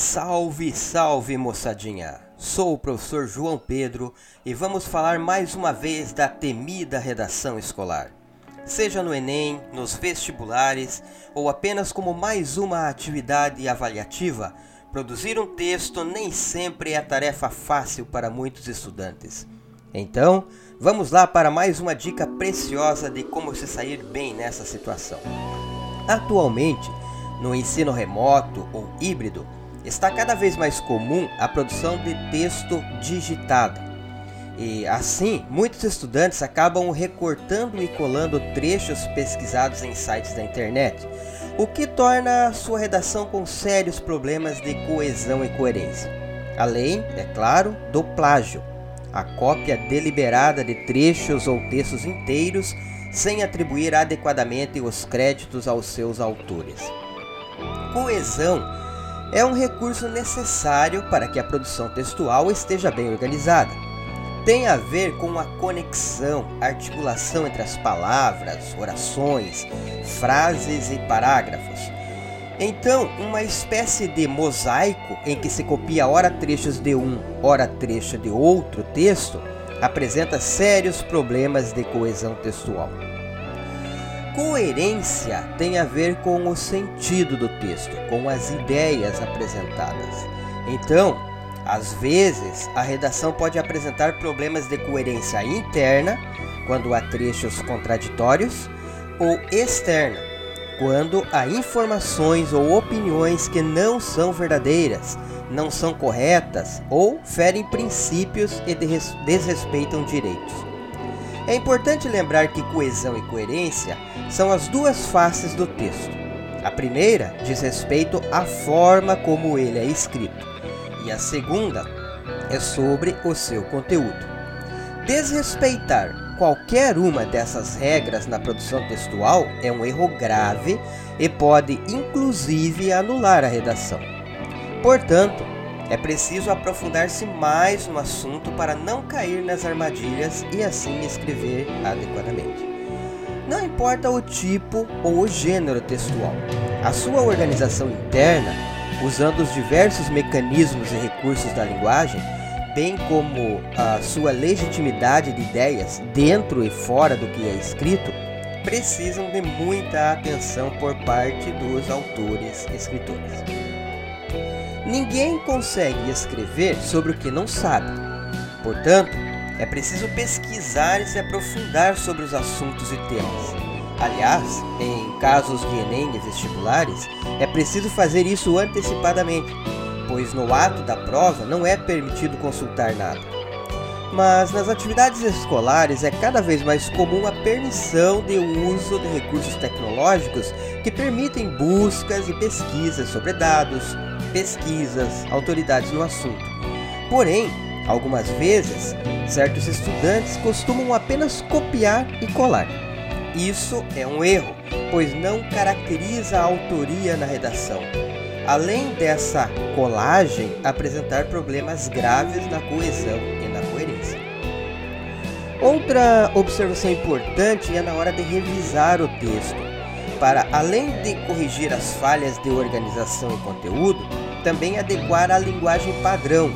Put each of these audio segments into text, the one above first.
Salve, salve moçadinha! Sou o professor João Pedro e vamos falar mais uma vez da temida redação escolar. Seja no Enem, nos vestibulares ou apenas como mais uma atividade avaliativa, produzir um texto nem sempre é tarefa fácil para muitos estudantes. Então, vamos lá para mais uma dica preciosa de como se sair bem nessa situação. Atualmente, no ensino remoto ou híbrido, está cada vez mais comum a produção de texto digitado. E assim, muitos estudantes acabam recortando e colando trechos pesquisados em sites da internet, o que torna sua redação com sérios problemas de coesão e coerência. Além, é claro, do plágio, a cópia deliberada de trechos ou textos inteiros sem atribuir adequadamente os créditos aos seus autores. Coesão é um recurso necessário para que a produção textual esteja bem organizada. Tem a ver com a conexão, articulação entre as palavras, orações, frases e parágrafos. Então, uma espécie de mosaico em que se copia ora trechos de um, ora trecho de outro texto, apresenta sérios problemas de coesão textual. Coerência tem a ver com o sentido do texto, com as ideias apresentadas. Então, às vezes, a redação pode apresentar problemas de coerência interna, quando há trechos contraditórios, ou externa, quando há informações ou opiniões que não são verdadeiras, não são corretas ou ferem princípios e desrespeitam direitos. É importante lembrar que coesão e coerência são as duas faces do texto. A primeira diz respeito à forma como ele é escrito, e a segunda é sobre o seu conteúdo. Desrespeitar qualquer uma dessas regras na produção textual é um erro grave e pode inclusive anular a redação. Portanto, é preciso aprofundar-se mais no assunto para não cair nas armadilhas e assim escrever adequadamente. Não importa o tipo ou o gênero textual, a sua organização interna, usando os diversos mecanismos e recursos da linguagem, bem como a sua legitimidade de ideias dentro e fora do que é escrito, precisam de muita atenção por parte dos autores escritores. Ninguém consegue escrever sobre o que não sabe. Portanto, é preciso pesquisar e se aprofundar sobre os assuntos e temas. Aliás, em casos de Enem e vestibulares, é preciso fazer isso antecipadamente, pois no ato da prova não é permitido consultar nada. Mas nas atividades escolares é cada vez mais comum a permissão de uso de recursos tecnológicos que permitem buscas e pesquisas sobre dados, pesquisas, autoridades no assunto. Porém, algumas vezes, certos estudantes costumam apenas copiar e colar. Isso é um erro, pois não caracteriza a autoria na redação. Além dessa colagem, apresentar problemas graves na coesão e na coerência. Outra observação importante é na hora de revisar o texto para, além de corrigir as falhas de organização e conteúdo, também adequar a linguagem padrão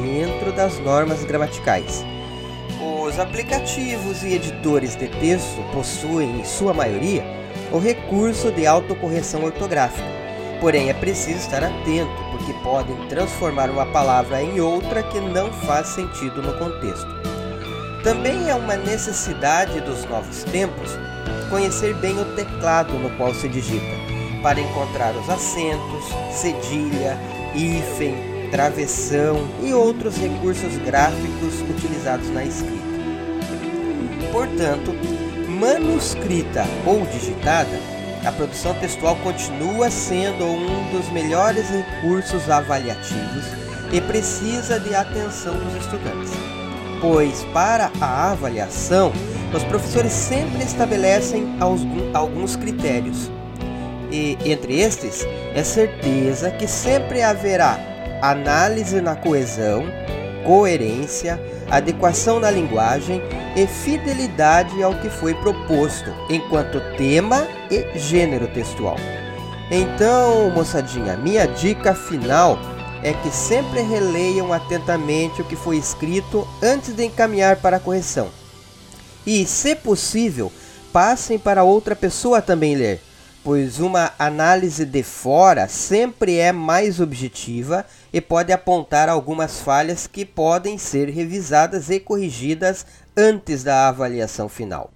dentro das normas gramaticais. Os aplicativos e editores de texto possuem, em sua maioria, o recurso de autocorreção ortográfica. Porém, é preciso estar atento, porque podem transformar uma palavra em outra que não faz sentido no contexto. Também é uma necessidade dos novos tempos conhecer bem o teclado no qual se digita, para encontrar os acentos, cedilha, hífen, travessão e outros recursos gráficos utilizados na escrita. Portanto, manuscrita ou digitada, a produção textual continua sendo um dos melhores recursos avaliativos e precisa de atenção dos estudantes, pois para a avaliação os professores sempre estabelecem alguns critérios. E entre estes, é certeza que sempre haverá análise na coesão, coerência, adequação na linguagem e fidelidade ao que foi proposto, enquanto tema e gênero textual. Então, moçadinha, minha dica final é que sempre releiam atentamente o que foi escrito antes de encaminhar para a correção. E, se possível, passem para outra pessoa também ler, pois uma análise de fora sempre é mais objetiva e pode apontar algumas falhas que podem ser revisadas e corrigidas antes da avaliação final.